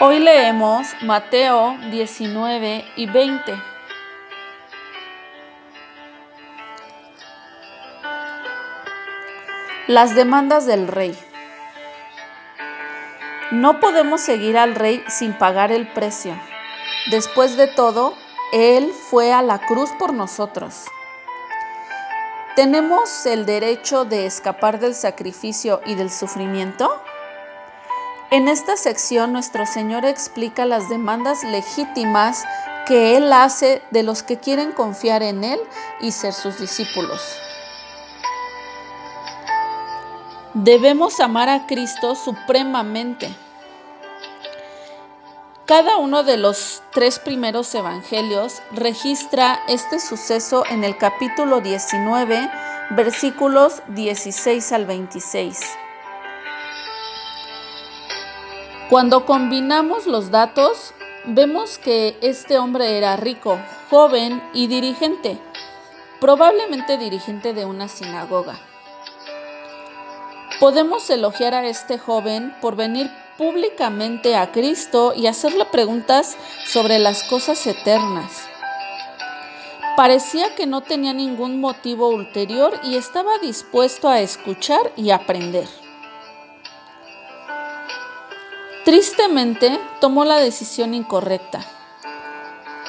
Hoy leemos Mateo 19 y 20. Las demandas del rey. No podemos seguir al rey sin pagar el precio. Después de todo, Él fue a la cruz por nosotros. ¿Tenemos el derecho de escapar del sacrificio y del sufrimiento? En esta sección nuestro Señor explica las demandas legítimas que Él hace de los que quieren confiar en Él y ser sus discípulos. Debemos amar a Cristo supremamente. Cada uno de los tres primeros evangelios registra este suceso en el capítulo 19, versículos 16 al 26. Cuando combinamos los datos, vemos que este hombre era rico, joven y dirigente, probablemente dirigente de una sinagoga. Podemos elogiar a este joven por venir públicamente a Cristo y hacerle preguntas sobre las cosas eternas. Parecía que no tenía ningún motivo ulterior y estaba dispuesto a escuchar y aprender. Tristemente, tomó la decisión incorrecta.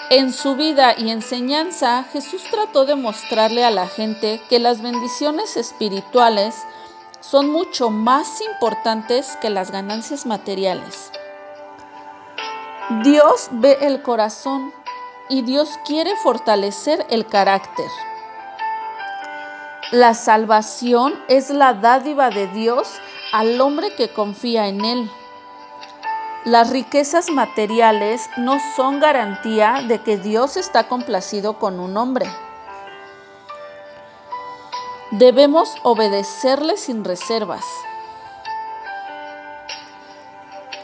En su vida y enseñanza, Jesús trató de mostrarle a la gente que las bendiciones espirituales son mucho más importantes que las ganancias materiales. Dios ve el corazón y Dios quiere fortalecer el carácter. La salvación es la dádiva de Dios al hombre que confía en Él. Las riquezas materiales no son garantía de que Dios está complacido con un hombre. Debemos obedecerle sin reservas.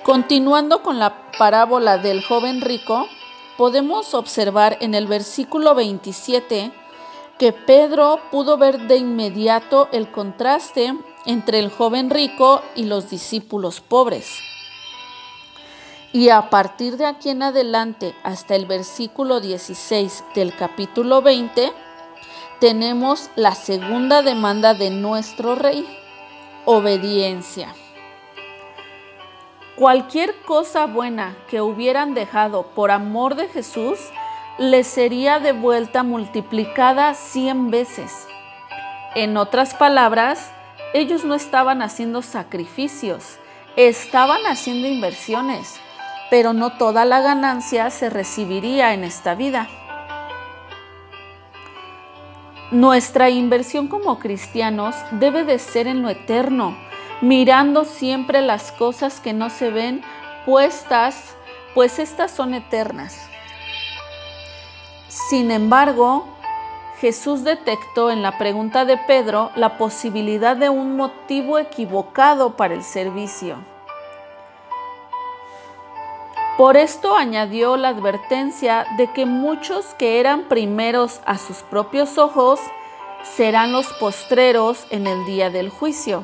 Continuando con la parábola del joven rico, podemos observar en el versículo 27 que Pedro pudo ver de inmediato el contraste entre el joven rico y los discípulos pobres. Y a partir de aquí en adelante hasta el versículo 16 del capítulo 20, tenemos la segunda demanda de nuestro rey, obediencia. Cualquier cosa buena que hubieran dejado por amor de Jesús, les sería devuelta multiplicada cien veces. En otras palabras, ellos no estaban haciendo sacrificios, estaban haciendo inversiones pero no toda la ganancia se recibiría en esta vida. Nuestra inversión como cristianos debe de ser en lo eterno, mirando siempre las cosas que no se ven puestas, pues estas son eternas. Sin embargo, Jesús detectó en la pregunta de Pedro la posibilidad de un motivo equivocado para el servicio. Por esto añadió la advertencia de que muchos que eran primeros a sus propios ojos serán los postreros en el día del juicio,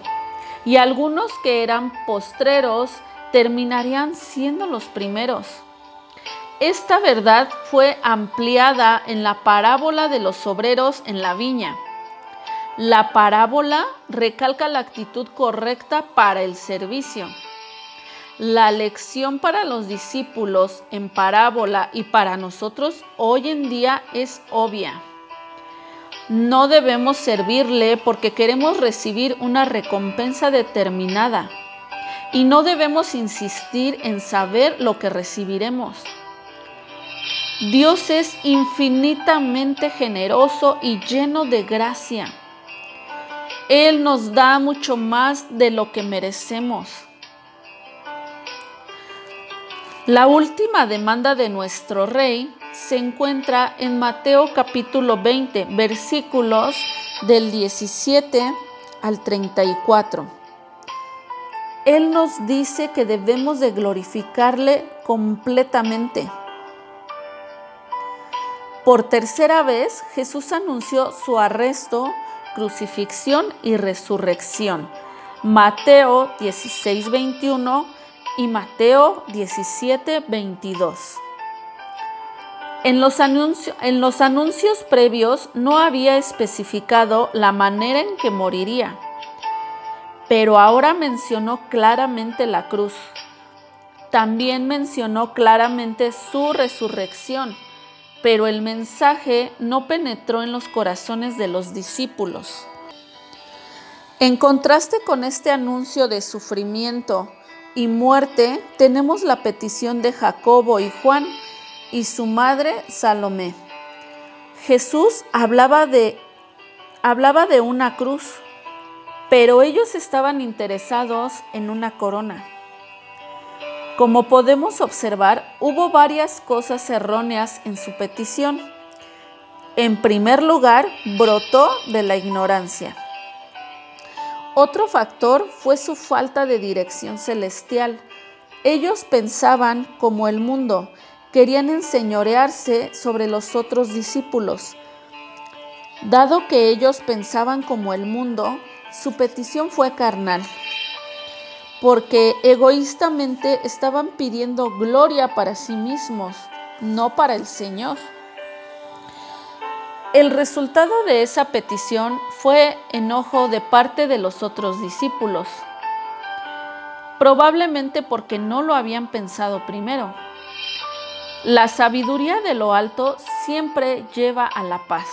y algunos que eran postreros terminarían siendo los primeros. Esta verdad fue ampliada en la parábola de los obreros en la viña. La parábola recalca la actitud correcta para el servicio. La lección para los discípulos en parábola y para nosotros hoy en día es obvia. No debemos servirle porque queremos recibir una recompensa determinada y no debemos insistir en saber lo que recibiremos. Dios es infinitamente generoso y lleno de gracia. Él nos da mucho más de lo que merecemos. La última demanda de nuestro rey se encuentra en Mateo capítulo 20, versículos del 17 al 34. Él nos dice que debemos de glorificarle completamente. Por tercera vez, Jesús anunció su arresto, crucifixión y resurrección. Mateo 16, 21 y Mateo 17, 22. En los, en los anuncios previos no había especificado la manera en que moriría, pero ahora mencionó claramente la cruz. También mencionó claramente su resurrección, pero el mensaje no penetró en los corazones de los discípulos. En contraste con este anuncio de sufrimiento y muerte, tenemos la petición de Jacobo y Juan, y su madre Salomé. Jesús hablaba de, hablaba de una cruz, pero ellos estaban interesados en una corona. Como podemos observar, hubo varias cosas erróneas en su petición. En primer lugar, brotó de la ignorancia. Otro factor fue su falta de dirección celestial. Ellos pensaban como el mundo querían enseñorearse sobre los otros discípulos. Dado que ellos pensaban como el mundo, su petición fue carnal, porque egoístamente estaban pidiendo gloria para sí mismos, no para el Señor. El resultado de esa petición fue enojo de parte de los otros discípulos, probablemente porque no lo habían pensado primero. La sabiduría de lo alto siempre lleva a la paz.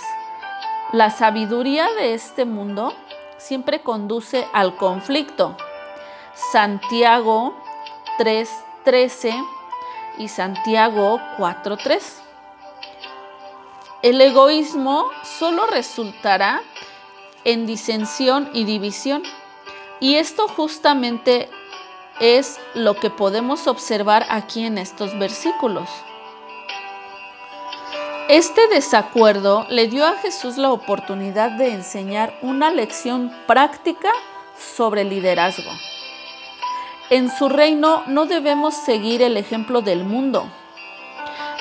La sabiduría de este mundo siempre conduce al conflicto. Santiago 3:13 y Santiago 4:3. El egoísmo solo resultará en disensión y división. Y esto justamente es lo que podemos observar aquí en estos versículos. Este desacuerdo le dio a Jesús la oportunidad de enseñar una lección práctica sobre liderazgo. En su reino no debemos seguir el ejemplo del mundo.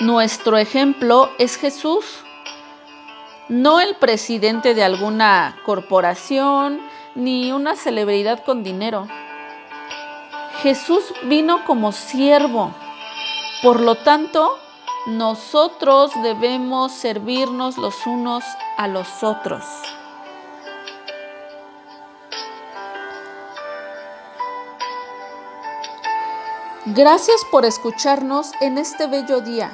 Nuestro ejemplo es Jesús, no el presidente de alguna corporación ni una celebridad con dinero. Jesús vino como siervo. Por lo tanto, nosotros debemos servirnos los unos a los otros. Gracias por escucharnos en este bello día.